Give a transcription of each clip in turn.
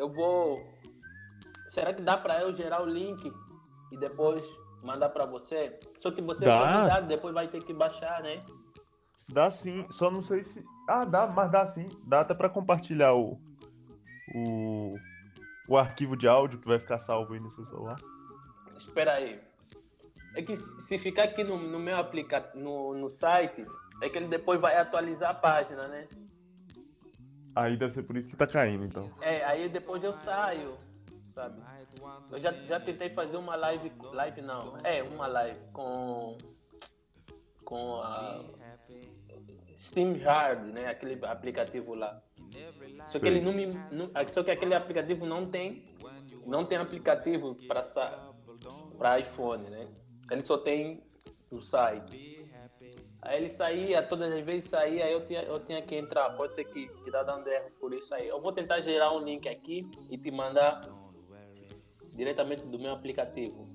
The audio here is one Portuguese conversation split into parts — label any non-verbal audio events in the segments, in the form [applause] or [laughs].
eu vou. Será que dá para eu gerar o link e depois mandar para você? Só que você é Dá. convidado, depois vai ter que baixar, né? Dá sim, só não sei se. Ah, dá, mas dá sim. Dá até pra compartilhar o, o, o arquivo de áudio que vai ficar salvo aí no seu celular. Espera aí. É que se se ficar aqui no, no meu aplicativo, no, no site, é que ele depois vai atualizar a página, né? Aí deve ser por isso que tá caindo, então. É, aí depois eu saio, sabe? Eu já, já tentei fazer uma live, live não, é, uma live com, com a SteamYard, né? Aquele aplicativo lá. Só que Sim. ele não me, não, só que aquele aplicativo não tem, não tem aplicativo para iPhone, né? Ele só tem o site. Aí ele saía, todas as vezes saía, aí eu tinha, eu tinha que entrar. Pode ser que, que tá dando erro por isso aí. Eu vou tentar gerar um link aqui e te mandar diretamente do meu aplicativo.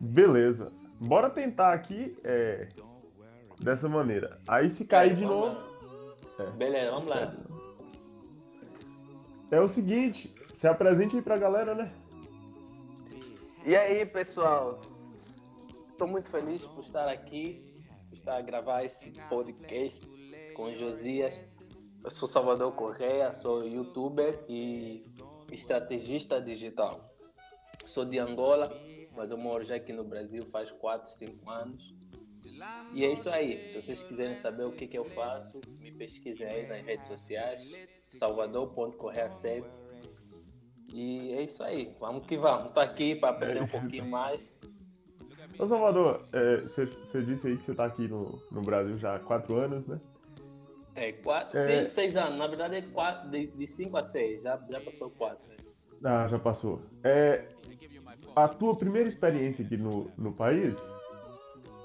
Beleza. Bora tentar aqui é, dessa maneira. Aí se cair de Vamos novo. lá. É. Beleza, vamos lá. É o seguinte, se apresente aí pra galera, né? E aí, pessoal? Estou muito feliz por estar aqui, estar a gravar esse podcast com Josias. Eu sou Salvador Correia, sou youtuber e estrategista digital. Sou de Angola, mas eu moro já aqui no Brasil faz 4, 5 anos. E é isso aí. Se vocês quiserem saber o que, que eu faço, me pesquisem aí nas redes sociais, salvador.correia7. E é isso aí. Vamos que vamos. Tô aqui para aprender um pouquinho mais. Ô Salvador, você disse aí que você tá aqui no, no Brasil já há quatro anos, né? É, quatro, É. cinco, seis anos. Na verdade, é quatro, de, de cinco a seis. Já, já passou quatro. né? Ah, já passou. É, a tua primeira experiência aqui no, no país,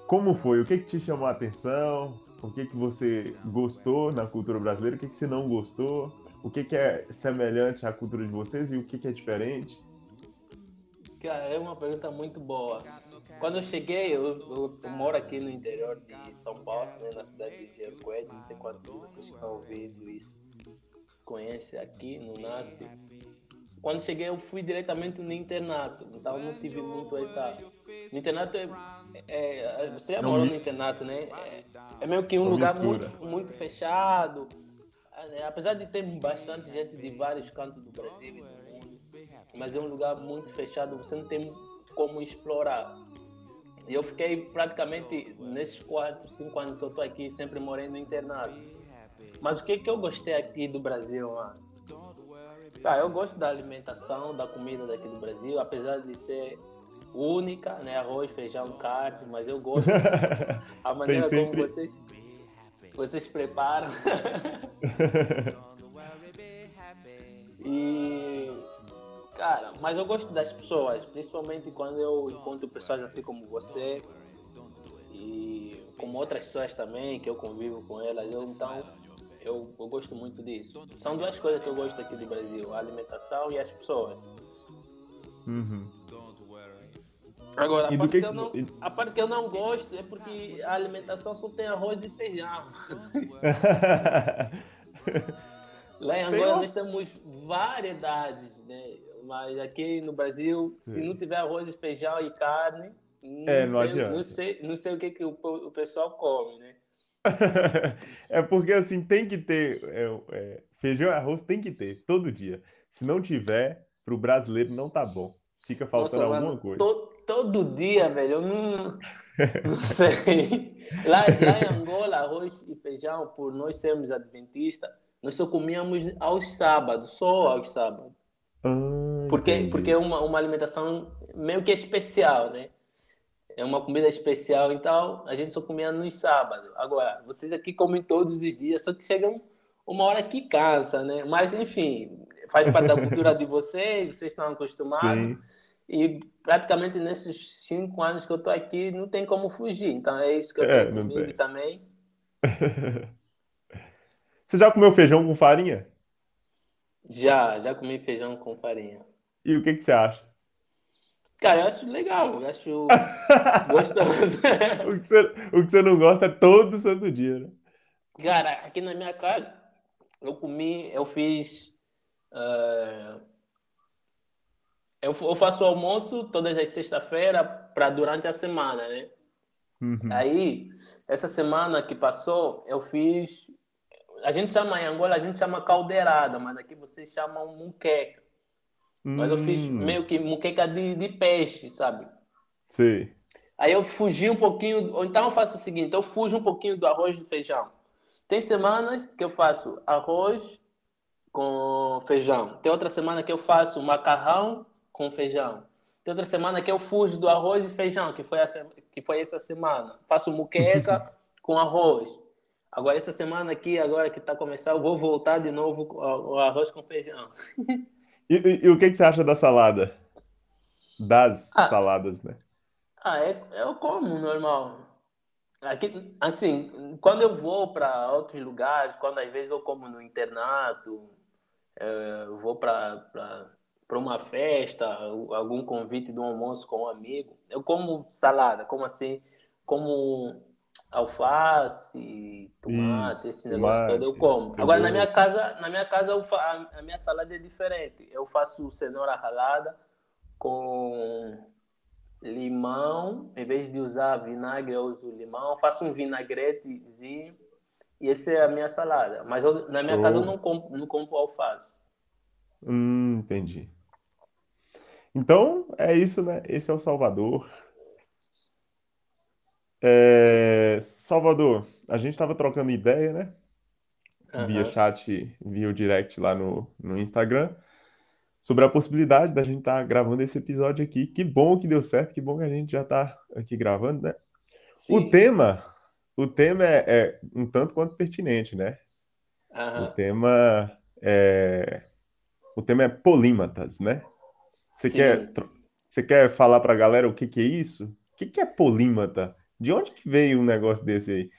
como foi? O que, que te chamou a atenção? O que, que você gostou na cultura brasileira? O que, que você não gostou? O que, que é semelhante à cultura de vocês e o que, que é diferente? Cara, é uma pergunta muito boa. Quando eu cheguei, eu, eu- eu moro aqui no interior de São Paulo, né, na cidade de Rio Coelho. Não sei quantos de vocês estão ouvindo isso conhecem aqui no NASP. Quando cheguei, eu fui diretamente no internato. Então, não tive muito essa. No internato, é, é- você já Não morou mi- no internato, né? É, é meio que um Não lugar mistura. muito, muito fechado. É, Apesar de ter bastante gente de vários cantos do Brasil e do mundo, mas é um lugar muito fechado, você não tem como explorar. E eu fiquei praticamente nesses quatro, cinco anos que eu estou aqui, sempre morei no internato. Mas o que, que eu gostei aqui do Brasil, mano? Ah, eu gosto da alimentação, da comida daqui do Brasil, apesar de ser única, né? Arroz, feijão, carne, mas eu gosto [laughs] a maneira como vocês, vocês preparam. [laughs] e cara, mas eu gosto das pessoas, principalmente quando eu encontro pessoas assim como você e como outras pessoas também que eu convivo com elas. Eu, então eu, eu gosto muito disso. São duas coisas que eu gosto aqui do Brasil: a alimentação e as pessoas. Uhum. Agora, a parte, que que eu não, a parte que eu não gosto é porque a alimentação só tem arroz e feijão. [laughs] Lá em Angola nós temos variedades, né? Mas aqui no Brasil, se Sim. não tiver arroz feijão e carne, não, É, não sei, adianta. não sei, não sei o que, que o, o pessoal come, né? [laughs] é porque assim tem que ter é, é, feijão e arroz tem que ter todo dia. Se não tiver, pro brasileiro não tá bom. Fica faltando Nossa, alguma mano, coisa. to- todo dia, velho, eu não, não [laughs] sei. Lá, lá em Angola, arroz e feijão, por nós sermos adventistas, nós só comíamos aos sábados, só aos sábados. Ah, Porque, entendi. porque é uma, uma alimentação meio que especial, né? É uma comida especial, então a gente só comia nos sábados. Agora, vocês aqui comem todos os dias, só que chega um- uma hora que cansa, né? Mas, enfim, faz parte da cultura de vocês, vocês estão acostumados. Sim. E praticamente nesses cinco anos que eu tô aqui, não tem como fugir. Então é isso que eu É, tenho comigo também. [laughs] Você já comeu feijão com farinha? Já, já comi feijão com farinha. E o que que você acha? Cara, eu acho legal, eu acho [laughs] gostoso. O que você, o que você não gosta é todo santo dia, né? Cara, aqui na minha casa, eu comi, eu fiz. eh, eu, eu faço almoço todas as sexta-feiras para durante a semana, né? Uhum. Aí, essa semana que passou, eu fiz. A gente chama em Angola, a gente chama caldeirada, mas aqui vocês chamam muqueca. Hum. Mas eu fiz hum. meio que muqueca de, de peixe, sabe? Sim. Aí eu fugi um pouquinho, ou então eu faço o seguinte, eu fujo um pouquinho do arroz e do feijão. Tem semanas que eu faço arroz com feijão. Tem outra semana que eu faço macarrão com feijão. Tem outra semana que eu fujo do arroz e feijão, que foi, essa, que foi essa semana. Faço muqueca [laughs] com arroz. Agora, essa semana aqui, agora que está começando, eu vou voltar de novo ao arroz com feijão. [laughs] E, e, e o que, que, você acha da salada? Das ah, saladas, né? Ah, é, eu como normal. Aqui, assim, quando eu vou para outros lugares, quando às vezes eu como no internato, é, eu vou para para uma festa, algum convite de um almoço com um amigo, eu como salada, como assim, como alface, tomate, Isso, esse negócio tomate, todo eu como. Agora na minha casa, na minha casa a minha salada é diferente. Eu faço cenoura ralada com limão, em vez de usar vinagre, eu uso limão, faço um vinagretezinho e essa é a minha salada. Mas eu, na minha oh. casa eu não compro, não compro alface. Hum, entendi. Então, é isso, né? Esse é o Salvador. É... Salvador, a gente estava trocando ideia, né? Via chat, via o direct lá no, no Instagram, sobre a possibilidade da gente estar tá gravando esse episódio aqui. Que bom que deu certo, que bom que a gente já está aqui gravando, né? Sim. O tema, o tema é, é, um tanto quanto pertinente, né? O tema é o tema é polímatas, né? Você quer, você quer falar para a galera o que, que é isso? O que, que é polímata? De onde que veio um negócio desse aí?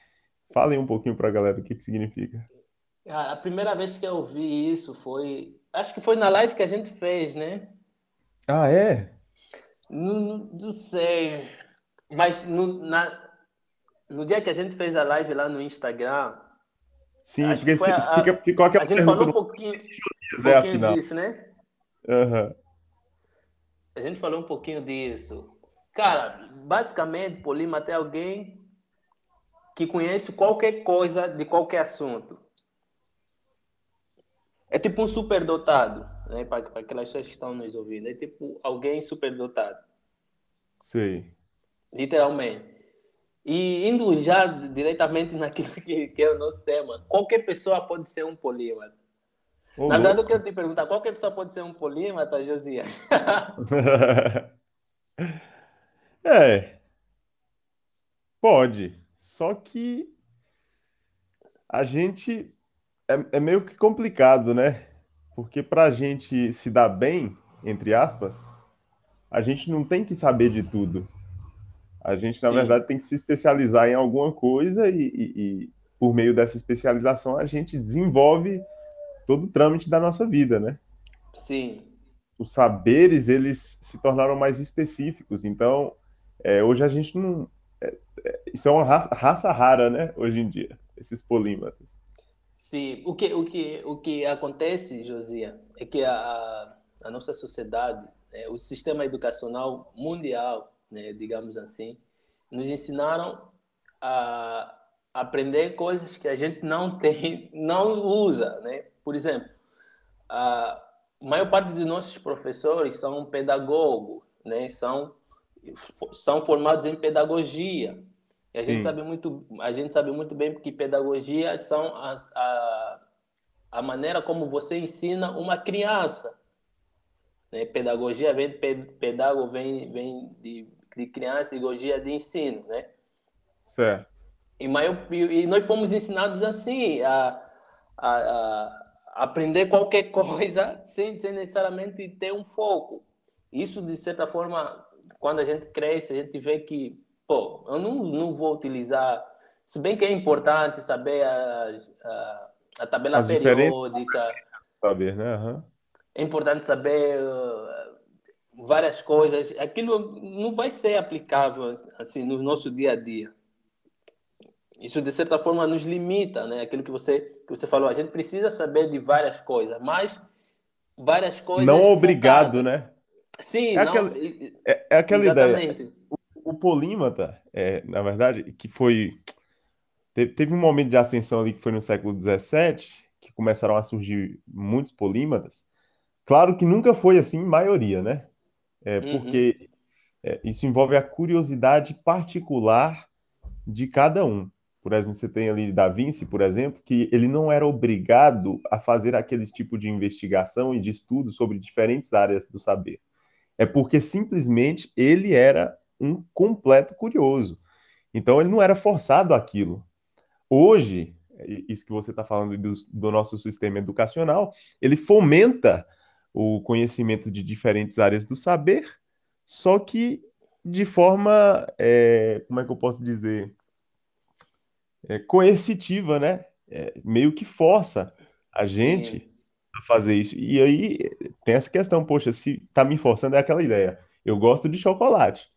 Falem um pouquinho para a galera o que, que significa. A primeira vez que eu vi isso foi. Acho que foi na live que a gente fez, né? Ah, é? Não, não sei. Mas no, na, no dia que a gente fez a live lá no Instagram. Sim, porque a, fica, ficou aquela A gente falou um pouquinho, um pouquinho disso, né? Uhum. A gente falou um pouquinho disso. Cara, basicamente, polímata é alguém que conhece qualquer coisa de qualquer assunto. É tipo um superdotado, né? Para, aquelas pessoas que estão nos ouvindo. É tipo alguém superdotado. Sim. Literalmente. E indo já diretamente naquilo que, que é o nosso tema, qualquer pessoa pode ser um polímata. Ô, Na verdade, eu quero te perguntar, qualquer pessoa pode ser um polímata, Josias? [laughs] [laughs] é. Pode. Só que a gente é, é meio que complicado, né? Porque para a gente se dar bem, entre aspas, a gente não tem que saber de tudo. A gente, na Sim. verdade, tem que se especializar em alguma coisa e, e, e, por meio dessa especialização, a gente desenvolve todo o trâmite da nossa vida, né? Sim. Os saberes, eles se tornaram mais específicos. Então, é, hoje a gente não... É, é, isso é uma raça, raça, rara, né? Hoje em dia, esses polímatas. Sim. O que, o que, o que acontece, Josia, é que a, a nossa sociedade, né, o sistema educacional mundial, né, digamos assim, nos ensinaram a aprender coisas que a gente não tem, [laughs] não usa, né? Por exemplo, a maior parte dos nossos professores são pedagogos, né? São são formados em pedagogia. E a Sim. gente sabe muito, a gente sabe muito bem que pedagogia são as, a, a maneira como você ensina uma criança. Né? Pedagogia vem pedagogo vem vem de, de criança, pedagogia de ensino, né? Certo. E, maior, e nós fomos ensinados assim a, a, a aprender qualquer [laughs] coisa sem, sem necessariamente ter um foco. Isso, de certa forma, quando a gente cresce, a gente vê que, pô, eu não, não vou utilizar, se bem que é importante saber a, a, a tabela As periódica. Saber, né? Uhum. É importante saber uh, várias coisas. Aquilo não vai ser aplicável assim no nosso dia a dia isso de certa forma nos limita, né? Aquilo que você que você falou, a gente precisa saber de várias coisas, mas várias coisas não obrigado, focadas. né? Sim, é não, aquela, é, é aquela exatamente. ideia. O, o polímata, é, na verdade, que foi. Teve, teve um momento de ascensão ali que foi no século XVII, que começaram a surgir muitos polímatas. Claro que nunca foi assim, maioria, né? É, Uhum. porque é, isso envolve a curiosidade particular de cada um. Por exemplo, você tem ali Da Vinci, por exemplo, que ele não era obrigado a fazer aquele tipo de investigação e de estudo sobre diferentes áreas do saber. É porque simplesmente ele era um completo curioso. Então ele não era forçado àquilo. Hoje, isso que você está falando do, do nosso sistema educacional, ele fomenta o conhecimento de diferentes áreas do saber, só que de forma, é, como é que eu posso dizer, é, coercitiva, né? É, meio que força a gente Sim. A fazer isso. E aí tem essa questão, poxa, se tá me forçando é aquela ideia. Eu gosto de chocolate,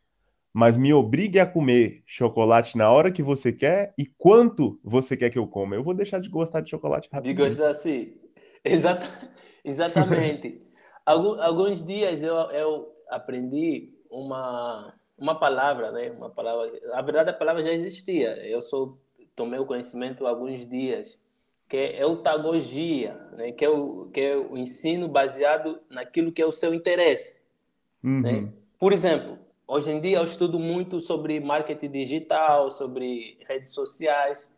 mas me obrigue a comer chocolate na hora que você quer e quanto você quer que eu coma. Eu vou deixar de gostar de chocolate De rapidinho. gostar assim. Exata, [laughs] exatamente. Algum, alguns dias eu, eu aprendi uma, uma palavra, né? Uma palavra. Na verdade, a palavra já existia. Eu só tomei o conhecimento há alguns dias, que é eutagogia, né? Que é o, que é o ensino baseado naquilo que é o seu interesse, né? Uhum. Por exemplo, hoje em dia eu estudo muito sobre marketing digital, sobre redes sociais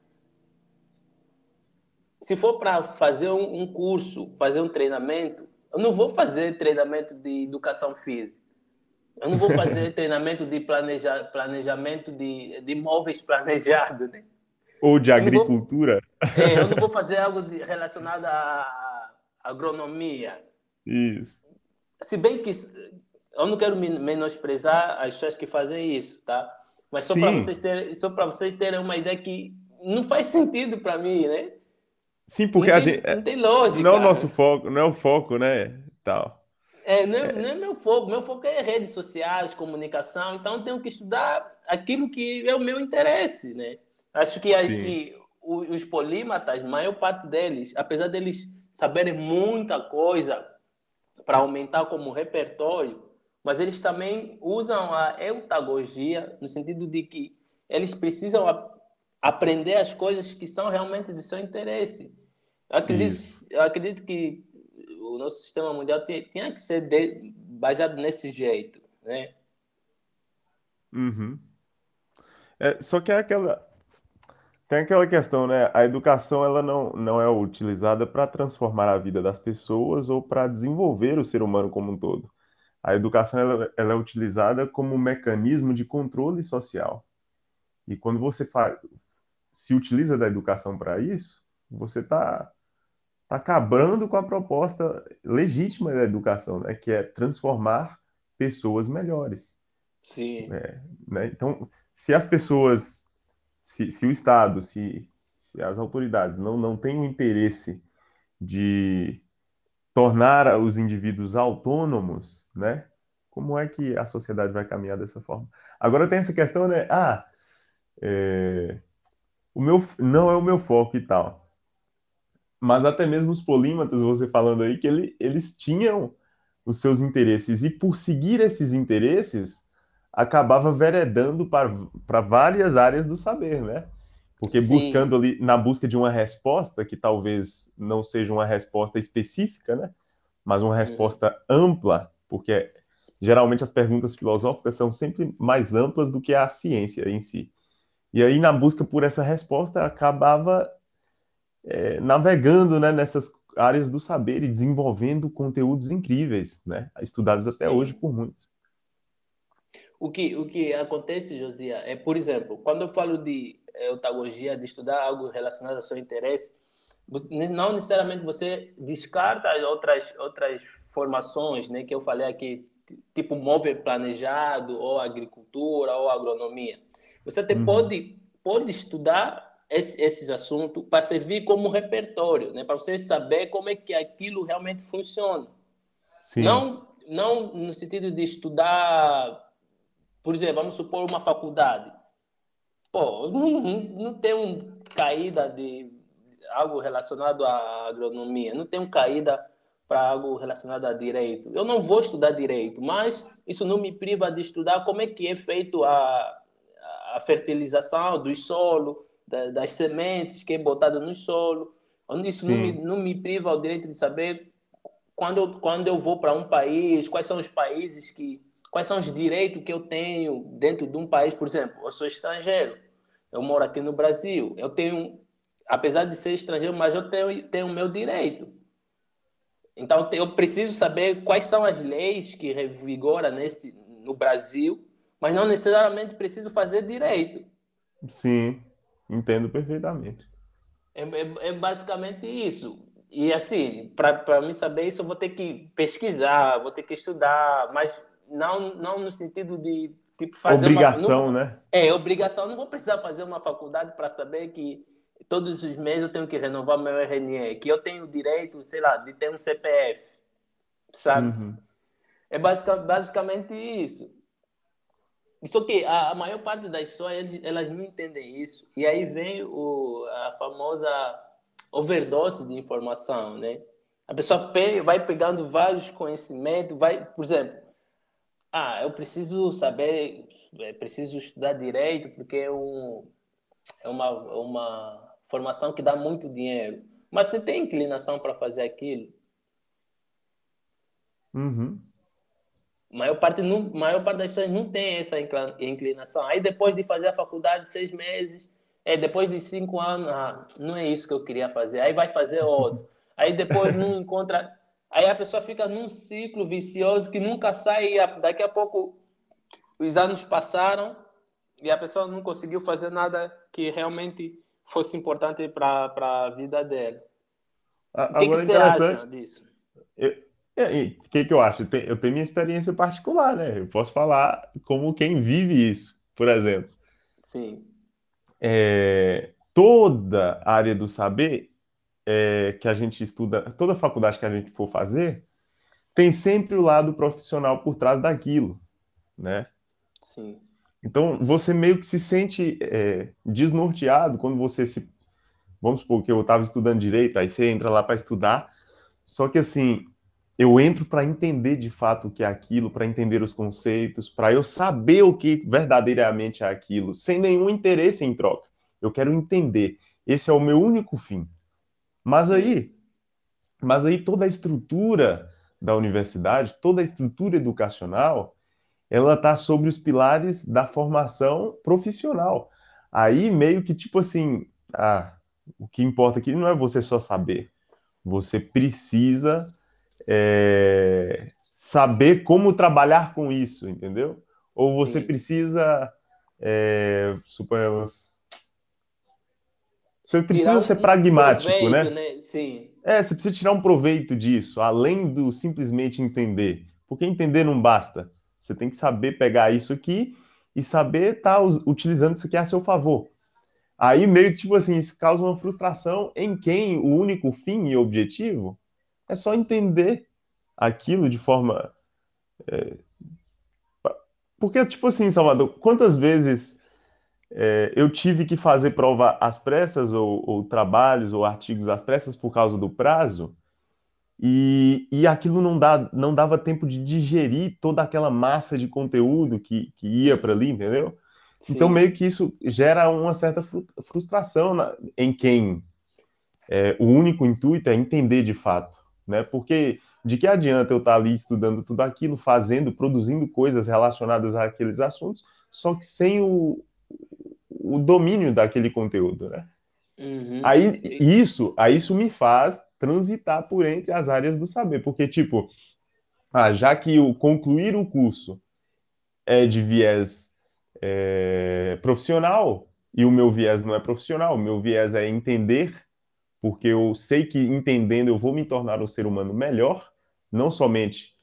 se for para fazer um, um, curso, fazer um treinamento, eu não vou fazer treinamento de educação física. Eu não vou [laughs] fazer treinamento de planeja, planejamento de, de imóveis [laughs] planejados, né? Ou de agricultura. Vou, é, eu não vou fazer algo de, relacionado à agronomia. Isso. Se bem que eu não quero menosprezar as pessoas que fazem isso, tá? Mas só para vocês terem, só para vocês terem uma ideia que não faz sentido para mim, né? Sim, porque não a tem, gente. Não tem lógica. Não é o nosso foco, não é o foco, né? Tal. É, não, é. não é meu foco. Meu foco é redes sociais, comunicação. Então, eu tenho que estudar aquilo que é o meu interesse, né? Acho que, que os polímatas, maior parte deles, apesar deles saberem muita coisa para aumentar como repertório, mas eles também usam a eutagogia no sentido de que eles precisam aprender as coisas que são realmente de seu interesse. Eu acredito, eu acredito que o nosso sistema mundial tinha que ser de, baseado nesse jeito, né? Uhum. É, só que é aquela tem aquela questão, né? A educação ela não, não é utilizada para transformar a vida das pessoas ou para desenvolver o ser humano como um todo. A educação ela, ela é utilizada como um mecanismo de controle social. E quando você faz, se utiliza da educação para isso, você está tá acabando com a proposta legítima da educação, né? que é transformar pessoas melhores. Sim. É, né? Então, se as pessoas, se, se o Estado, se, se, as autoridades não, não têm o interesse de tornar os indivíduos autônomos, né? Como é que a sociedade vai caminhar dessa forma? Agora tem essa questão, né? Ah, é, o meu não é o meu foco e tal. Mas até mesmo os polímatas, você falando aí, que ele, eles tinham os seus interesses, e por seguir esses interesses, acabava veredando para, várias áreas do saber, né? Porque Sim. buscando ali, na busca de uma resposta, que talvez não seja uma resposta específica, né? Mas uma resposta uhum. ampla, porque geralmente as perguntas filosóficas são sempre mais amplas do que a ciência em si. E aí, na busca por essa resposta, acabava é, navegando né, nessas áreas do saber e desenvolvendo conteúdos incríveis, né, estudados até Sim. hoje por muitos. O que, o que acontece, Josia, é, por exemplo, quando eu falo de eutagogia, de estudar algo relacionado ao seu interesse, não necessariamente você descarta outras, outras formações né, que eu falei aqui, tipo móvel planejado, ou agricultura, ou agronomia. Você até uhum. pode, pode estudar esse, esses assuntos para servir como repertório, né? para você saber como é que aquilo realmente funciona. Sim. Não, não no sentido de estudar, por exemplo, vamos supor uma faculdade. Pô, não, não tem um caída de algo relacionado à agronomia, não tem um caída para algo relacionado a direito. Eu não vou estudar direito, mas isso não me priva de estudar como é que é feito a, a fertilização do solo, da, das sementes que é botada no solo. Isso não me, não me priva o direito de saber quando eu, quando eu vou para um país, quais são os países que. Quais são os direitos que eu tenho dentro de um país, por exemplo, eu sou estrangeiro, eu moro aqui no Brasil, eu tenho, apesar de ser estrangeiro, mas eu tenho, tenho o meu direito. Então eu preciso saber quais são as leis que revigoram nesse no Brasil, mas não necessariamente preciso fazer direito. Sim, entendo perfeitamente. É, é, é basicamente isso. E assim, para mim saber isso, eu vou ter que pesquisar, vou ter que estudar, mas não, não no sentido de tipo fazer obrigação, uma, não, né? É, obrigação. Não vou precisar fazer uma faculdade para saber que todos os meses eu tenho que renovar meu RNE, que eu tenho direito, sei lá, de ter um CPF, sabe? Uhum. É basic, basicamente isso. Só que a, a maior parte das pessoas, elas não entendem isso. E aí vem o, a famosa overdose de informação, né? A pessoa vai pegando vários conhecimentos, vai, por exemplo, ah, eu preciso saber, é, preciso estudar direito porque é, um, é uma, uma formação que dá muito dinheiro. Mas você tem inclinação para fazer aquilo? Uhum. Maior parte, não, maior parte das pessoas não tem essa inclinação. Aí depois de fazer a faculdade seis meses, é, depois de cinco anos, ah, não é isso que eu queria fazer. Aí vai fazer outro. Aí depois não encontra. Aí a pessoa fica num ciclo vicioso que nunca sai. Daqui a pouco os anos passaram e a pessoa não conseguiu fazer nada que realmente fosse importante para a vida dela. o que, que você acha disso? O que, que eu acho? Eu tenho minha experiência particular, né? Eu posso falar como quem vive isso, por exemplo. Sim é, toda área do saber é, que a gente estuda, toda faculdade que a gente for fazer, tem sempre o lado profissional por trás daquilo, né? Sim. Então, você meio que se sente é, desnorteado quando você se... Vamos supor que eu estava estudando direito, aí você entra lá para estudar, só que assim, eu entro para entender de fato o que é aquilo, para entender os conceitos, para eu saber o que verdadeiramente é aquilo, sem nenhum interesse em troca. Eu quero entender. Esse é o meu único fim. Mas aí, mas aí toda a estrutura da universidade, toda a estrutura educacional, ela está sobre os pilares da formação profissional. Aí meio que tipo assim, ah, o que importa aqui não é você só saber. Você precisa é, saber como trabalhar com isso, entendeu? Ou você Sim. precisa, é, suponhamos, você precisa um ser pragmático, né? né? Sim. É, você precisa tirar um proveito disso, além do simplesmente entender. Porque entender não basta. Você tem que saber pegar isso aqui e saber estar tá utilizando isso aqui a seu favor. Aí meio que, tipo assim, isso causa uma frustração em quem o único fim e objetivo é só entender aquilo de forma. É... Porque, tipo assim, Salvador, quantas vezes é, eu tive que fazer prova às pressas, ou, ou, trabalhos, ou artigos às pressas por causa do prazo, e, e aquilo não, dá, não dava tempo de digerir toda aquela massa de conteúdo que, que ia para ali, entendeu? Sim. Então, meio que isso gera uma certa frustração na, em quem é, o único intuito é entender de fato né? Porque de que adianta eu estar ali estudando tudo aquilo, fazendo, produzindo coisas relacionadas àqueles assuntos, só que sem o, o domínio daquele conteúdo, né? Uhum. Aí isso, aí isso me faz transitar por entre as áreas do saber, porque tipo, ah, já que o concluir o curso é de viés é, profissional e o meu viés não é profissional, o meu viés é entender porque eu sei que entendendo eu vou me tornar um ser humano melhor, não somente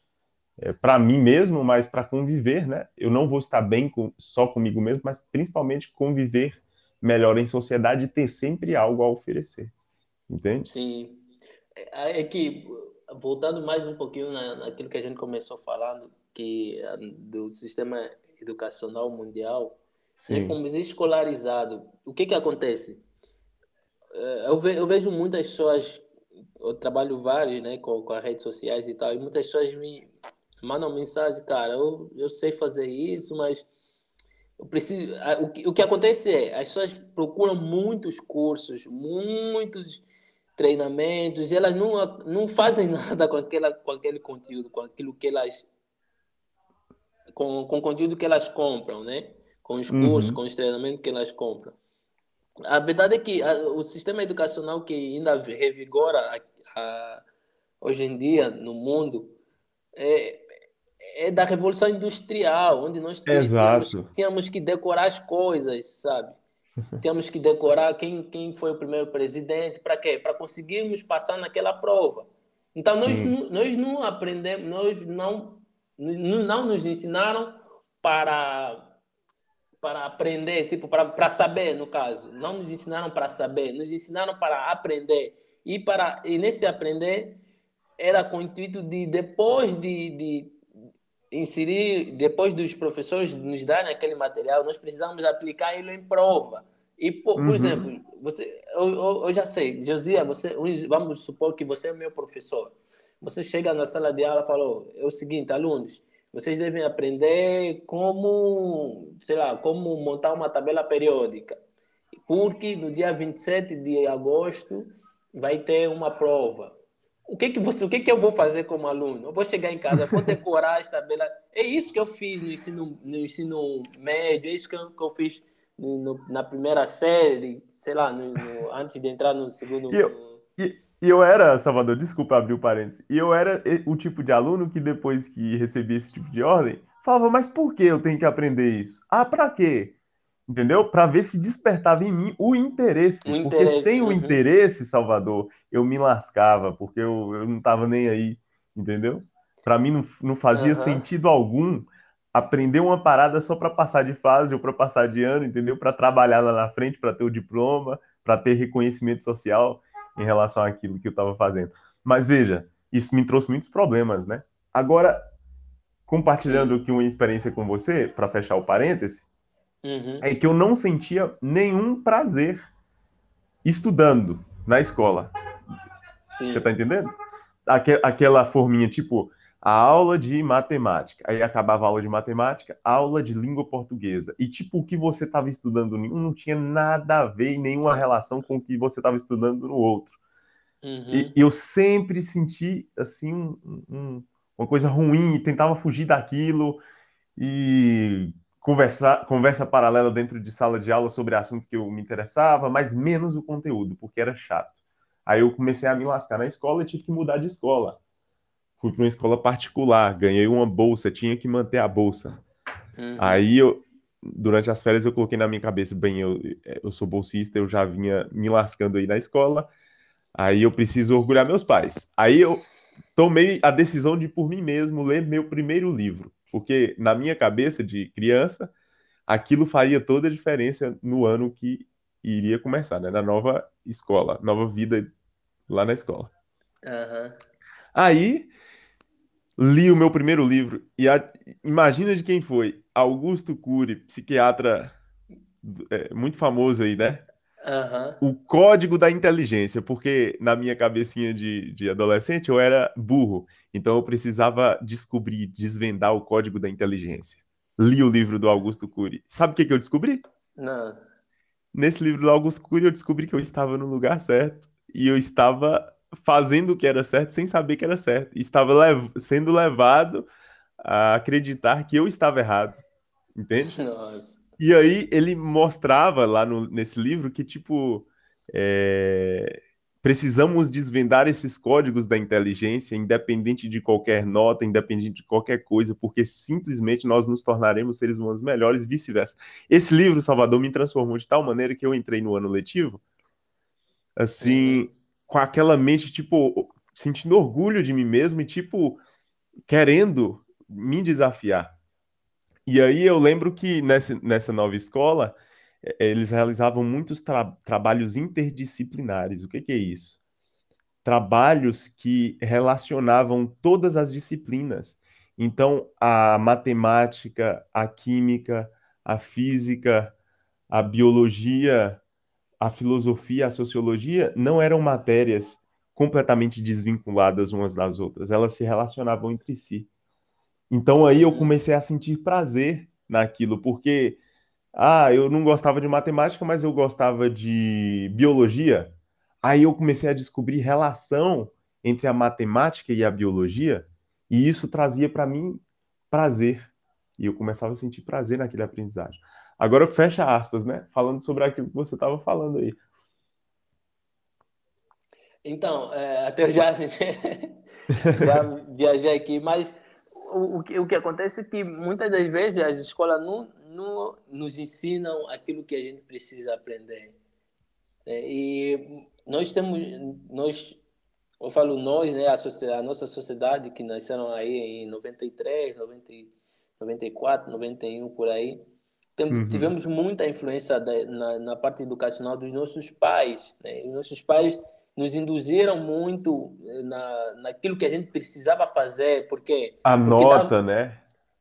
é, para mim mesmo, mas para conviver, né? Eu não vou estar bem com, só comigo mesmo, mas principalmente conviver melhor em sociedade e ter sempre algo a oferecer, entende? Sim, é, é que voltando mais um pouquinho na, naquilo que a gente começou falando, que do sistema educacional mundial, Sim. Né, fomos escolarizados. O que que acontece? É, eu, ve, eu vejo muitas pessoas eu trabalho vários, né, com, com as redes sociais e tal, e muitas pessoas me mandam mensagem, cara, eu, eu sei fazer isso, mas eu preciso. O que, o que acontece é, as pessoas procuram muitos cursos, muitos treinamentos, e elas não, não fazem [laughs] nada com, aquela, com aquele conteúdo, com aquilo que elas. Com, com o conteúdo que elas compram, né? Com os cursos, uhum. com os treinamentos que elas compram. A verdade é que a, o sistema educacional que ainda revigora a, a, hoje em dia no mundo é, é da Revolução Industrial, onde nós tínhamos, tínhamos, que decorar as coisas, sabe? [laughs] tínhamos que decorar quem, quem foi o primeiro presidente, para quê? Para conseguirmos passar naquela prova. Então, nós, nós não aprendemos, nós não, não nos ensinaram para para aprender, tipo, para, para saber, no caso. Não nos ensinaram para saber, nos ensinaram para aprender. E, para, e nesse aprender, era com o intuito de, depois de, de inserir, depois dos professores nos darem aquele material, nós precisamos aplicar ele em prova. E, por, uhum. por exemplo, você, eu, eu, eu, já sei, Josia, você, vamos supor que você é meu professor. Você chega na sala de aula e falou, é o seguinte, alunos, vocês devem aprender como, sei lá, como montar uma tabela periódica. Porque no dia 27 de agosto vai ter uma prova. O que que você, o que que eu vou fazer como aluno? Eu vou chegar em casa, vou [laughs] decorar as tabelas. É isso que eu fiz no ensino, no ensino médio, é isso que eu, que eu fiz no, na primeira série, sei lá, no, no, antes de entrar no segundo. E eu, e, e eu era, Salvador, desculpa abrir o parênteses, e eu era o tipo de aluno que depois que recebia esse tipo de ordem, falava, mas por que eu tenho que aprender isso? Ah, para quê? Entendeu? Para ver se despertava em mim o interesse. O porque interesse, sem uhum. o interesse, Salvador, eu me lascava, porque eu, eu não estava nem aí, entendeu? Para mim não, não fazia uhum. sentido algum aprender uma parada só para passar de fase ou para passar de ano, entendeu? Para trabalhar lá na frente, para ter o diploma, para ter reconhecimento social em relação àquilo que eu estava fazendo. Mas veja, isso me trouxe muitos problemas, né? Agora, compartilhando aqui uma experiência com você, para fechar o parêntese, uhum. é que eu não sentia nenhum prazer estudando na escola. Sim. Você está entendendo? Aquela forminha tipo a aula de matemática, aí acabava a aula de matemática, aula de língua portuguesa. E tipo, o que você estava estudando em um não tinha nada a ver e nenhuma relação com o que você estava estudando no outro. Uhum. E, eu sempre senti assim um, um, uma coisa ruim e tentava fugir daquilo e conversar, conversa paralela dentro de sala de aula sobre assuntos que eu me interessava, mas menos o conteúdo, porque era chato. Aí eu comecei a me lascar na escola e tive que mudar de escola fui para uma escola particular, ganhei uma bolsa, tinha que manter a bolsa. Uhum. Aí eu, durante as férias, eu coloquei na minha cabeça, bem, eu, eu sou bolsista, eu já vinha me lascando aí na escola, aí eu preciso orgulhar meus pais. Aí eu tomei a decisão de, por mim mesmo, ler meu primeiro livro, porque na minha cabeça de criança, aquilo faria toda a diferença no ano que iria começar, né? Na nova escola, nova vida lá na escola. Uhum. Aí li o meu primeiro livro e a, imagina de quem foi? Augusto Cury, psiquiatra é, muito famoso aí, né? Uhum. O código da inteligência, porque na minha cabecinha de, de adolescente eu era burro, então eu precisava descobrir, desvendar o código da inteligência. Li o livro do Augusto Cury. Sabe o que, que eu descobri? Não. Nesse livro do Augusto Cury eu descobri que eu estava no lugar certo e eu estava fazendo o que era certo sem saber que era certo. estava lev sendo levado a acreditar que eu estava errado. Entende? Nossa. E aí ele mostrava lá no, nesse livro que, tipo, é... precisamos desvendar esses códigos da inteligência, independente de qualquer nota, independente de qualquer coisa, porque simplesmente nós nos tornaremos seres humanos melhores e vice-versa. Esse livro, Salvador, me transformou de tal maneira que eu entrei no ano letivo, assim, com aquela mente, tipo, sentindo orgulho de mim mesmo e, tipo, querendo me desafiar. E aí eu lembro que nessa, nessa nova escola, eles realizavam muitos tra trabalhos interdisciplinares. O que, que é isso? Trabalhos que relacionavam todas as disciplinas. Então, a matemática, a química, a física, a biologia, a filosofia, a sociologia não eram matérias completamente desvinculadas umas das outras, elas se relacionavam entre si. Então aí eu comecei a sentir prazer naquilo, porque ah, eu não gostava de matemática, mas eu gostava de biologia. Aí eu comecei a descobrir relação entre a matemática e a biologia, e isso trazia para mim prazer. E eu começava a sentir prazer naquele aprendizagem. Agora fecha aspas, né? Falando sobre aquilo que você estava falando aí. Então, é, até eu já, [laughs] já viajei aqui, mas o, o, que, o que acontece é que muitas das vezes as escolas não, não nos ensinam aquilo que a gente precisa aprender. É, e nós temos, nós, eu falo nós, né, a, a nossa sociedade que nasceram aí em 93, 90, 94, 91, por aí, uhum. tivemos muita influência da, na, na, parte educacional dos nossos pais. Né? Os nossos pais nos induziram muito eh, na, naquilo que a gente precisava fazer, porque... A porque nota, dava, né?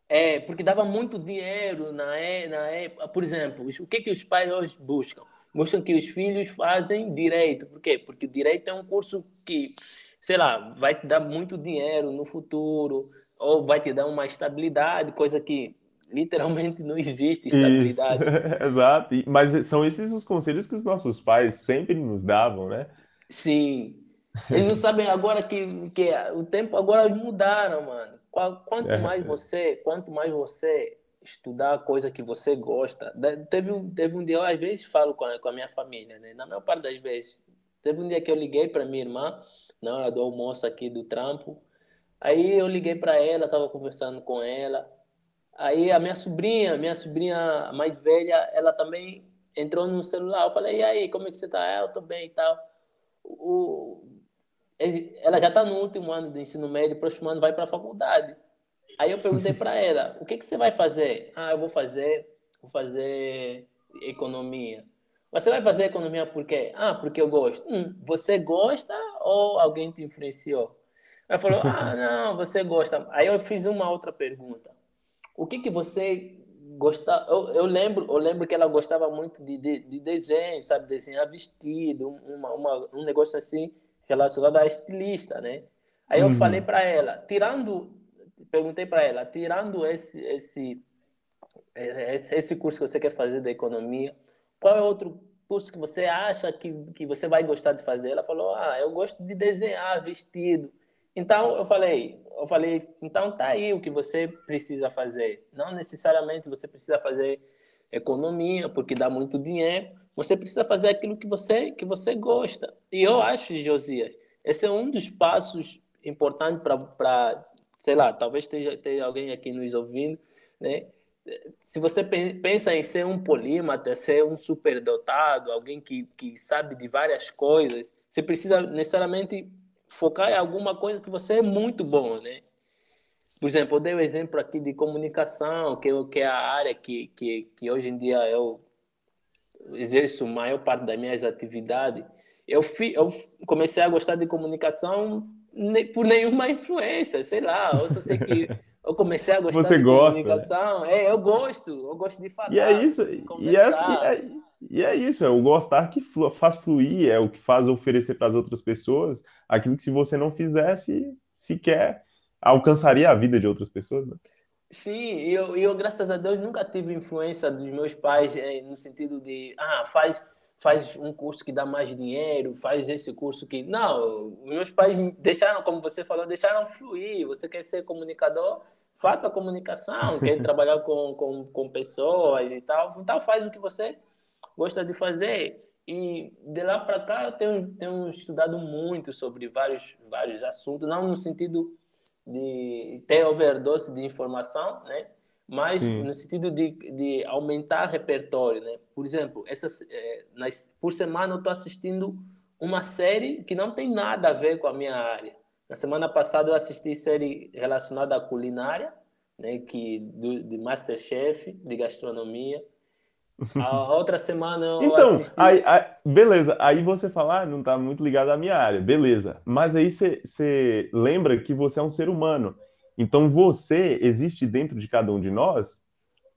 É, porque dava muito dinheiro na, na época. Por exemplo, o que, que os pais hoje buscam? Buscam que os filhos fazem direito. Por quê? Porque o direito é um curso que, sei lá, vai te dar muito dinheiro no futuro, ou vai te dar uma estabilidade, coisa que literalmente não existe estabilidade. [laughs] Exato. Mas são esses os conselhos que os nossos pais sempre nos davam, né? Sim. Eles não sabem agora que, que o tempo agora mudaram, mano. Quanto é. mais você, quanto mais você estudar a coisa que você gosta. Teve um, teve um dia, eu às vezes falo com a, com a minha família, né? Na maior parte das vezes. Teve um dia que eu liguei para minha irmã, na hora do almoço aqui do trampo. Aí eu liguei para ela, estava conversando com ela. Aí a minha sobrinha, minha sobrinha mais velha, ela também entrou no celular. Eu falei, e aí, como é que você tá? Ah, eu tô bem e tal o, ela já está no último ano do ensino médio, próximo ano vai para a faculdade. Aí eu perguntei para ela, o que, que você vai fazer? Ah, eu vou fazer, vou fazer economia. Você vai fazer economia por quê? Ah, porque eu gosto. Hum, você gosta ou alguém te influenciou? Ela falou, ah, não, você gosta. Aí eu fiz uma outra pergunta. O que que você gostava? Eu, eu lembro, eu lembro que ela gostava muito de, de, de desenho, sabe, desenhar vestido, uma, uma, um negócio assim relacionado a estilista, né? Aí eu uhum. falei para ela, tirando, perguntei para ela, tirando esse, esse, esse, esse curso que você quer fazer da economia, qual é outro curso que você acha que, que você vai gostar de fazer? Ela falou, ah, eu gosto de desenhar vestido. Então eu falei, eu falei, então tá aí o que você precisa fazer. Não necessariamente você precisa fazer economia, porque dá muito dinheiro. Você precisa fazer aquilo que você que você gosta. E eu acho, Josias, esse é um dos passos importantes para, sei lá, talvez esteja, esteja alguém aqui nos ouvindo, né? Se você pensa em ser um polímata, ser um superdotado, alguém que, que sabe de várias coisas, você precisa necessariamente focar em alguma coisa que você é muito bom, né? Por exemplo, eu dei o um exemplo aqui de comunicação, que, que é a área que, que, que hoje em dia eu exerço a maior parte das minhas atividades. Eu, fi, eu comecei a gostar de comunicação por nenhuma influência, sei lá, eu só sei que eu comecei a gostar Você de gosta, né? comunicação. Né? É, eu gosto, eu gosto de falar. E é isso, e é, assim, é, e é isso, é o gostar que faz fluir, é o que faz oferecer para as outras pessoas aquilo que se você não fizesse, sequer alcançaria a vida de outras pessoas, né? Sim, eu, eu graças a Deus nunca tive influência dos meus pais é, no sentido de, ah, faz faz um curso que dá mais dinheiro, faz esse curso que não, meus pais deixaram, como você falou, deixaram fluir. Você quer ser comunicador, faça comunicação, quer [laughs] trabalhar com, com, com pessoas e tal, então faz o que você gosta de fazer. E de lá para cá eu tenho, tenho estudado muito sobre vários, vários assuntos, não no sentido de ter overdose de informação, né? mas Sim. no sentido de, de aumentar repertório. Né? Por exemplo, essas, é, nas, por semana eu estou assistindo uma série que não tem nada a ver com a minha área. Na semana passada eu assisti série relacionada à culinária, né, que do, de Masterchef, de gastronomia. A outra semana eu então, assisti... aí, aí, beleza, aí você fala, ah, não está muito ligado à minha área, beleza. Mas aí você lembra que você é um ser humano. Então você existe dentro de cada um de nós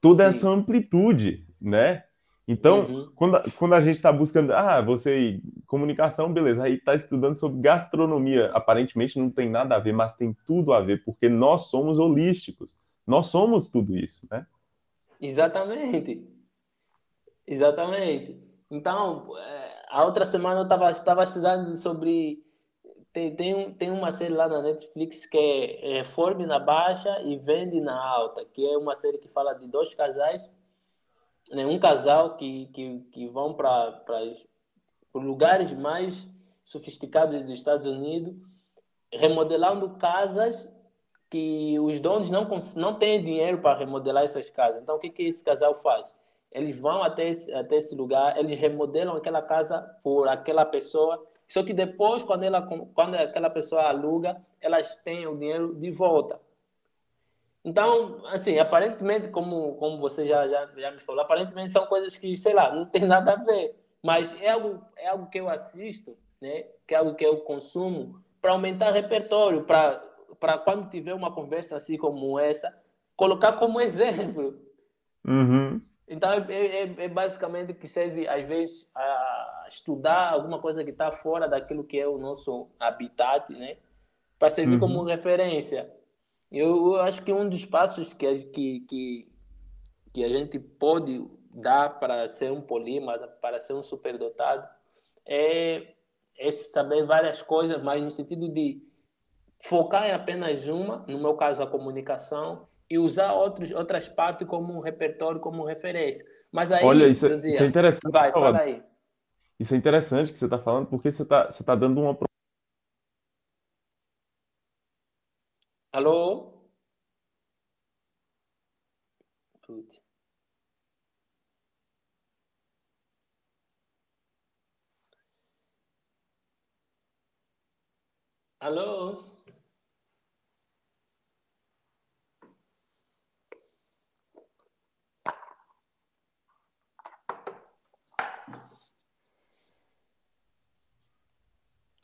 toda Sim. essa amplitude, né? Então, uhum. quando, a, quando a gente está buscando, ah, você, comunicação, beleza, aí está estudando sobre gastronomia, aparentemente não tem nada a ver, mas tem tudo a ver, porque nós somos holísticos, nós somos tudo isso, né? Exatamente, exatamente. Então, é, a outra semana eu estava estudando sobre tem, tem, tem uma série lá na Netflix que é, é Forme na Baixa e Vende na Alta, que é uma série que fala de dois casais, né, um casal que, que, que vão para lugares mais sofisticados dos Estados Unidos, remodelando casas que os donos não, não têm dinheiro para remodelar essas casas. Então, o que, que esse casal faz? Eles vão até esse, até esse lugar, eles remodelam aquela casa por aquela pessoa só que depois, quando, ela, quando aquela pessoa aluga, elas têm o dinheiro de volta. Então, assim, aparentemente, como, como você já, já, já me falou, aparentemente são coisas que, sei lá, não tem nada a ver. Mas é algo, é algo que eu assisto, né? que é algo que eu consumo, para aumentar repertório, para quando tiver uma conversa assim como essa, colocar como [laughs] exemplo. Uhum. Então, é, é, é, basicamente que serve, às vezes, a estudar alguma coisa que está fora daquilo que é o nosso habitat, né? Para servir uhum. como referência. Eu, eu, acho que um dos passos que, que, que, que a gente pode dar para ser um polímata, para ser um superdotado, é, é saber várias coisas, mas no sentido de focar em apenas uma, no meu caso, a comunicação, e usar outros, outras partes como um repertório, como referência. Mas aí, Olha, isso, Josiah, isso é interessante. Vai, fala aí. Isso é interessante que você está falando, porque você está você tá dando uma. Alô? Putz. Alô?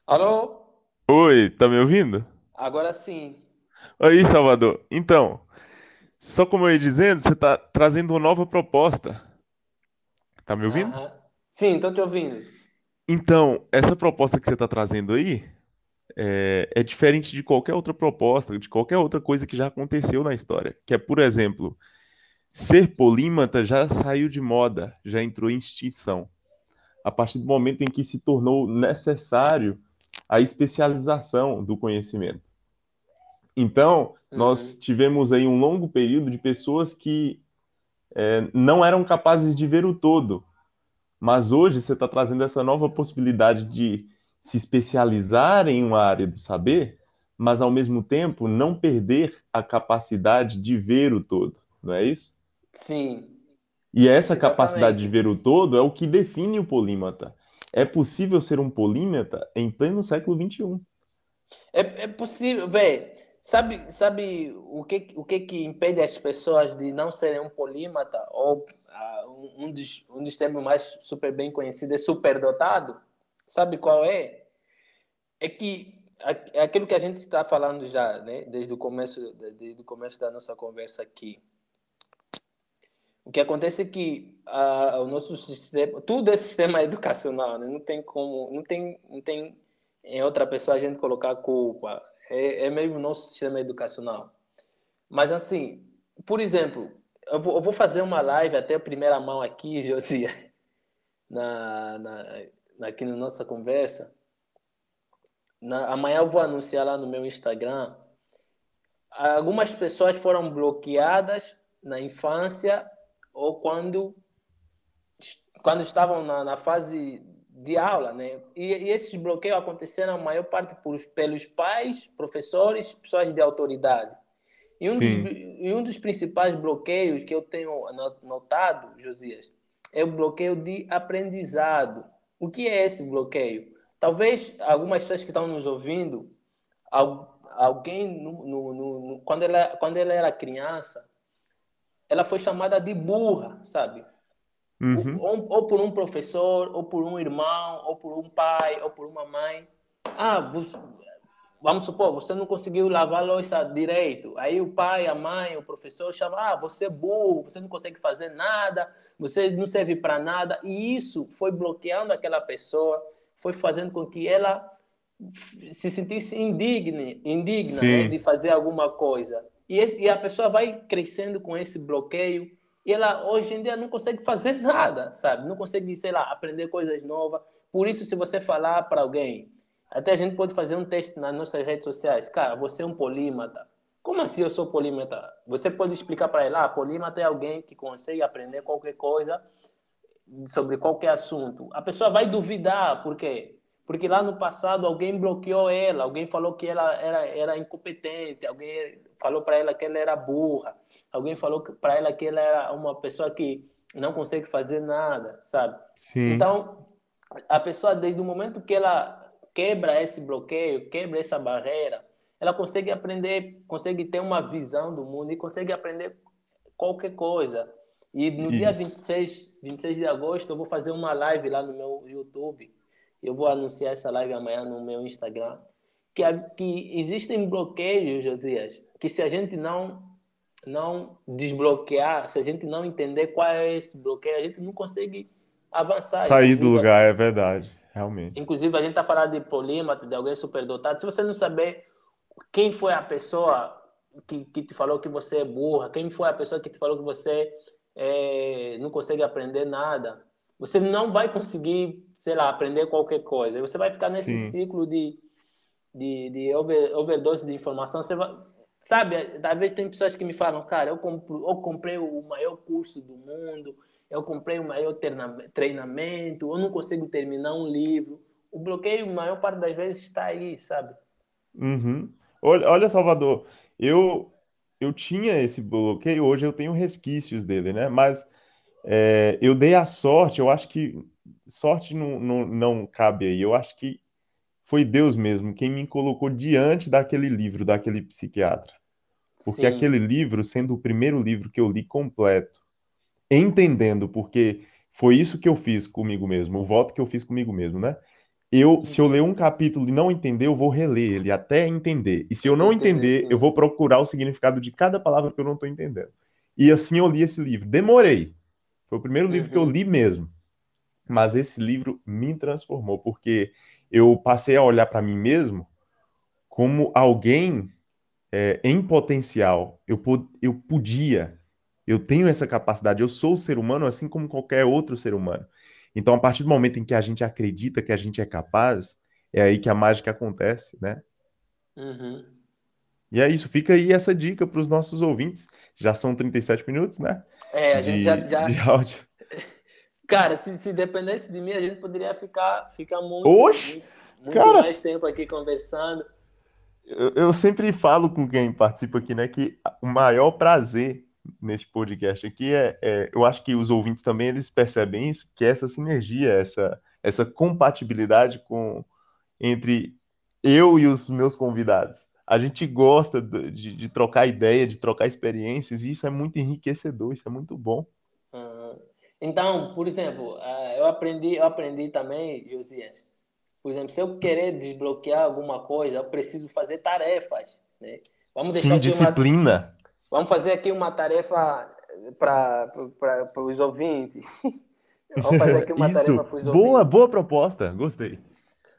Alô? Oi, tá me ouvindo? Agora sim. Aí, Salvador. Então, só como eu ia dizendo, você tá trazendo uma nova proposta. Tá me ouvindo? Aham. Sim, tô te ouvindo. Então, essa proposta que você tá trazendo aí é, é diferente de qualquer outra proposta, de qualquer outra coisa que já aconteceu na história. Que é, por exemplo, ser polímata já saiu de moda, já entrou em extinção. A partir do momento em que se tornou necessário a especialização do conhecimento. Então, uhum. nós tivemos aí um longo período de pessoas que é, não eram capazes de ver o todo, mas hoje você está trazendo essa nova possibilidade de se especializar em uma área do saber, mas ao mesmo tempo não perder a capacidade de ver o todo, não é isso? Sim. E essa Exatamente. capacidade de ver o todo é o que define o polímata. É possível ser um polímata em pleno século XXI. É, é possível, velho. Sabe, sabe o, que, o que que impede as pessoas de não serem um polímata? Ou uh, um, dos, um dos termos mais super bem conhecidos é superdotado? Sabe qual é? É que é aquilo que a gente está falando já, né? Desde o começo, desde o começo da nossa conversa aqui o que acontece é que o nosso sistema, tudo é sistema [laughs] educacional, né? não tem como, não tem, não tem em outra pessoa a gente colocar culpa. É, é mesmo nosso sistema educacional. Mas assim, por exemplo, eu vou, eu vou fazer uma live até a primeira mão aqui, [laughs] Josia, na, na, aqui na nossa conversa. Na, amanhã eu vou anunciar lá no meu Instagram. Algumas pessoas foram bloqueadas na infância ou quando, quando estavam na, na fase de aula, né? E, e, esses bloqueios aconteceram a maior parte por, pelos pais, professores, pessoas de autoridade. E um, dos, e um dos principais bloqueios que eu tenho notado, Josias, é o bloqueio de aprendizado. O que é esse bloqueio? Talvez algumas pessoas que estão nos ouvindo, alguém, no, no, no, quando, ela, quando ela era criança, ela foi chamada de burra, sabe? Uhum. Ou, ou, por um professor, ou por um irmão, ou por um pai, ou por uma mãe. Ah, você, vamos supor, você não conseguiu lavar a louça direito. Aí o pai, a mãe, o professor chama, ah, você é burro, você não consegue fazer nada, você não serve para nada. E isso foi bloqueando aquela pessoa, foi fazendo com que ela se sentisse indigna, indigna né, de fazer alguma coisa. E, esse, e a pessoa vai crescendo com esse bloqueio e ela hoje em dia não consegue fazer [laughs] nada, sabe? Não consegue, sei lá, aprender coisas novas. Por isso, se você falar para alguém, até a gente pode fazer um teste nas nossas redes sociais. Cara, você é um polímata. Como assim eu sou polímata? Você pode explicar para ela, ah, polímata é alguém que consegue aprender qualquer coisa sobre qualquer assunto. A pessoa vai duvidar, por quê? Porque lá no passado alguém bloqueou ela, alguém falou que ela era, era incompetente, alguém falou para ela que ela era burra, alguém falou para ela que ela era uma pessoa que não consegue fazer nada, sabe? Sim. Então, a pessoa, desde o momento que ela quebra esse bloqueio, quebra essa barreira, ela consegue aprender, consegue ter uma visão do mundo e consegue aprender qualquer coisa. E no Isso. dia 26, 26 de agosto eu vou fazer uma live lá no meu YouTube. Eu vou anunciar essa live amanhã no meu Instagram. Que, que existem bloqueios, Josias, que se a gente não não desbloquear, se a gente não entender qual é esse bloqueio, a gente não consegue avançar. Sair do lugar, é verdade. Realmente. Inclusive, a gente está falando de polímata, de alguém superdotado. Se você não saber quem foi a pessoa que, que te falou que você é burra, quem foi a pessoa que te falou que você é, não consegue aprender nada, você não vai conseguir, sei lá, aprender qualquer coisa. Você vai ficar nesse Sim. ciclo de, de, de over, overdose de informação. Você vai, sabe, às vezes tem pessoas que me falam, cara, eu, compro, eu comprei o maior curso do mundo, eu comprei o maior treinamento, eu não consigo terminar um livro. O bloqueio, a maior parte das vezes, está aí, sabe? Uhum. Olha, olha, Salvador, eu, eu tinha esse bloqueio, hoje eu tenho resquícios dele, né? Mas é, eu dei a sorte, eu acho que sorte não, não, não cabe aí, eu acho que foi Deus mesmo quem me colocou diante daquele livro, daquele psiquiatra. Porque Sim. aquele livro, sendo o primeiro livro que eu li completo, entendendo, porque foi isso que eu fiz comigo mesmo, o voto que eu fiz comigo mesmo, né? Eu, se eu ler um capítulo e não entender, eu vou reler ele até entender. E se eu não entender, eu vou procurar o significado de cada palavra que eu não estou entendendo. E assim eu li esse livro. Demorei. Foi o primeiro livro uhum. que eu uhum. li mesmo. Mas esse livro me transformou, porque eu passei a olhar para mim mesmo como alguém é, em potencial. Eu, eu podia eu tenho essa capacidade, eu sou ser humano assim como qualquer outro ser humano. Então, a partir do momento em que a gente acredita que a gente é capaz, é aí que a mágica acontece, né? Uhum. E é isso, fica aí essa dica para os nossos ouvintes. Já são 37 minutos, né? É, a gente de, já, já... De áudio. [laughs] Cara, se, se dependesse de mim, a gente poderia ficar, ficar muito, Oxe, muito, muito cara... mais tempo aqui conversando. Eu, eu sempre falo com quem participa aqui, né, que o maior prazer nesse podcast aqui é, é, eu acho que os ouvintes também eles percebem isso, que é essa sinergia, essa, essa compatibilidade com entre eu e os meus convidados. A gente gosta de, de trocar ideia, de trocar experiências, e isso é muito enriquecedor, isso é muito bom. Então, por exemplo, eu aprendi, eu aprendi também, Josias, por exemplo, se eu querer desbloquear alguma coisa, eu preciso fazer tarefas, né? Vamos deixar Sim, disciplina. Uma Vamos fazer aqui uma tarefa para os ouvintes. [laughs] Vamos fazer aqui uma Isso. tarefa para os ouvintes. Boa, boa proposta, gostei.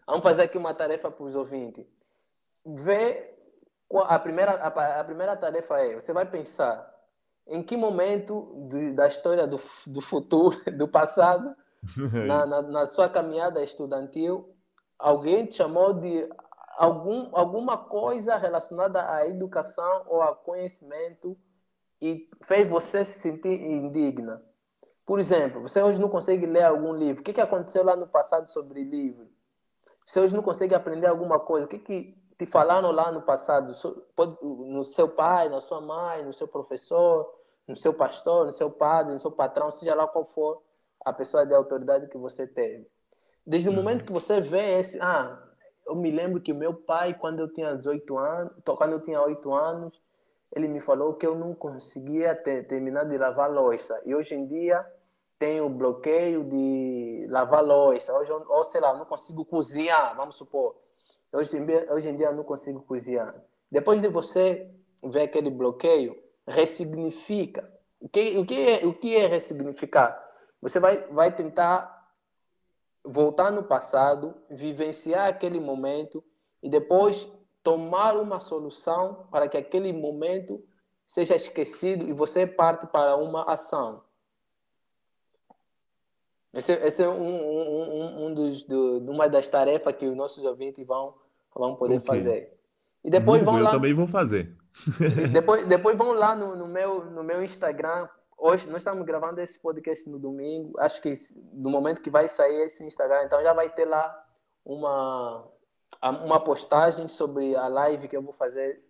Vamos fazer aqui uma tarefa para os ouvintes. Vê a primeira, a, a, primeira tarefa é: você vai pensar em que momento de, da história do, do futuro, [laughs] do passado, [laughs] na, na, na, sua caminhada estudantil, alguém te chamou de algum, alguma coisa relacionada à educação ou ao conhecimento e fez você se sentir indigna. Por exemplo, você hoje não consegue ler algum livro. O que, que aconteceu lá no passado sobre livro? Você hoje não consegue aprender alguma coisa. O que, que te falaram lá no passado? No seu pai, na sua mãe, no seu professor, no seu pastor, no seu padre, no seu patrão, seja lá qual for a pessoa de autoridade que você teve. Desde o uhum. momento que você vê esse, ah, eu me lembro que o meu pai, quando eu tinha 18 anos, quando eu tinha 8 anos, ele me falou que eu não conseguia ter, terminar de lavar louça. E hoje em dia tenho bloqueio de lavar louça. Hoje, ou sei lá, não consigo cozinhar, vamos supor. Hoje em, dia, hoje em dia eu não consigo cozinhar. Depois de você ver aquele bloqueio, ressignifica. O que, o que, é, o que é ressignificar? Você vai, vai tentar voltar no passado, vivenciar aquele momento e depois tomar uma solução para que aquele momento seja esquecido e você parte para uma ação. Esse, é um, um, um, dos, do, uma das tarefas que os nossos ouvintes vão, vão poder okay. fazer. E depois Muito vão bom, lá. Eu também vou fazer. [laughs] depois, depois vão lá no, no, meu, no meu Instagram. Hoje nós estamos gravando esse podcast no domingo. Acho que no momento que vai sair esse Instagram, então já vai ter lá uma, uma postagem sobre a live que eu vou fazer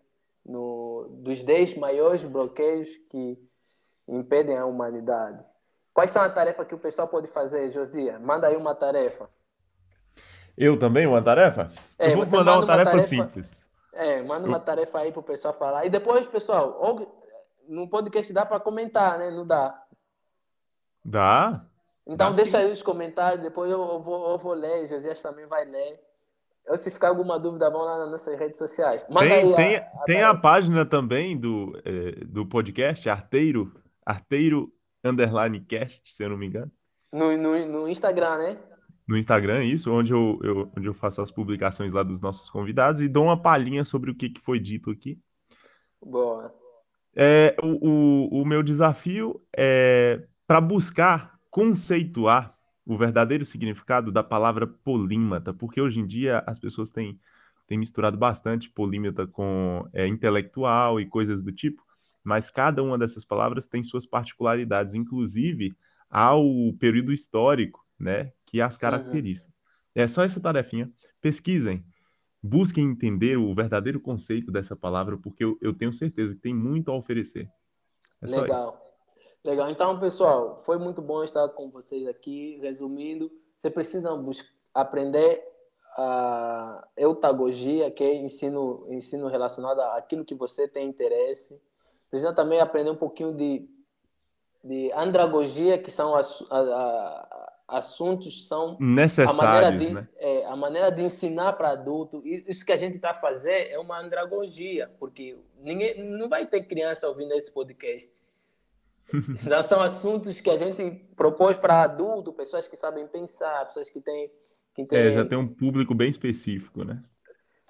no, dos 10 maiores bloqueios que impedem a humanidade. Quais são as tarefas que o pessoal pode fazer, Josia? Manda aí uma tarefa. Eu também, uma tarefa? É, eu vou mandar uma, uma tarefa, tarefa, simples. É, manda uma tarefa aí pro pessoal falar. E depois, pessoal, ou, no podcast dá para comentar, né? Não dá? Dá. Então dá deixa sim. aí os comentários, depois eu, eu, vou, eu vou ler, Josias também vai ler. Eu, se ficar alguma dúvida, vão lá nas nossas redes sociais. Manda tem, tem, a, a, tem a página também do, é, do podcast, Arteiro, Arteiro Underline Cast, se eu não me engano. No, no, no Instagram, né? No Instagram, isso, onde eu, eu, onde eu faço as publicações lá dos nossos convidados e dou uma palhinha sobre o que, que foi dito aqui. Boa. É, o, o, o meu desafio é para buscar conceituar o verdadeiro significado da palavra polímata, porque hoje em dia as pessoas têm, têm misturado bastante polímata com é, intelectual e coisas do tipo, mas cada uma dessas palavras tem suas particularidades, inclusive ao período histórico, né, que as caracteriza. Uhum. É só essa tarefinha. Pesquisem, busquem entender o verdadeiro conceito dessa palavra, porque eu, eu tenho certeza que tem muito a oferecer. É Legal. Legal. Então, pessoal, foi muito bom estar com vocês aqui. Resumindo, você precisa aprender a eutagogia, que é ensino, ensino relacionado àquilo que você tem interesse. Precisa também aprender um pouquinho de, de andragogia, que são as, a, a, assuntos são necessários, a maneira de, né? é, a maneira de ensinar para adulto. Isso que a gente está fazendo é uma andragogia, porque ninguém não vai ter criança ouvindo esse podcast. Já [laughs] são assuntos que a gente propôs para adulto, pessoas que sabem pensar, pessoas que têm. Que têm... É, já tem um público bem específico, né?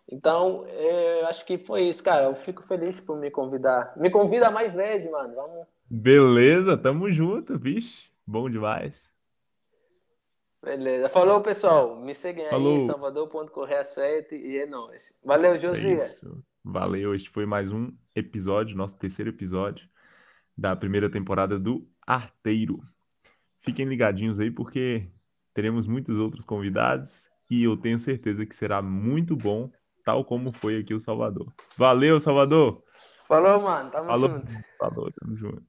Então, é, eu acho que foi isso, cara. Eu fico feliz por me convidar. Me convida mais vezes, mano. Vamos. Beleza, tamo junto, bicho. Bom demais. Beleza. Falou, pessoal. Me seguem Falou. aí, salvador.correia7 e é nóis. Valeu, Josias. É Valeu. Este foi mais um episódio, nosso terceiro episódio da primeira temporada do Arteiro. Fiquem ligadinhos aí porque teremos muitos outros convidados e eu tenho certeza que será muito bom, tal como foi aqui o Salvador. Valeu, Salvador! Falou, mano. Tamo Falou. junto. Falou, tamo junto.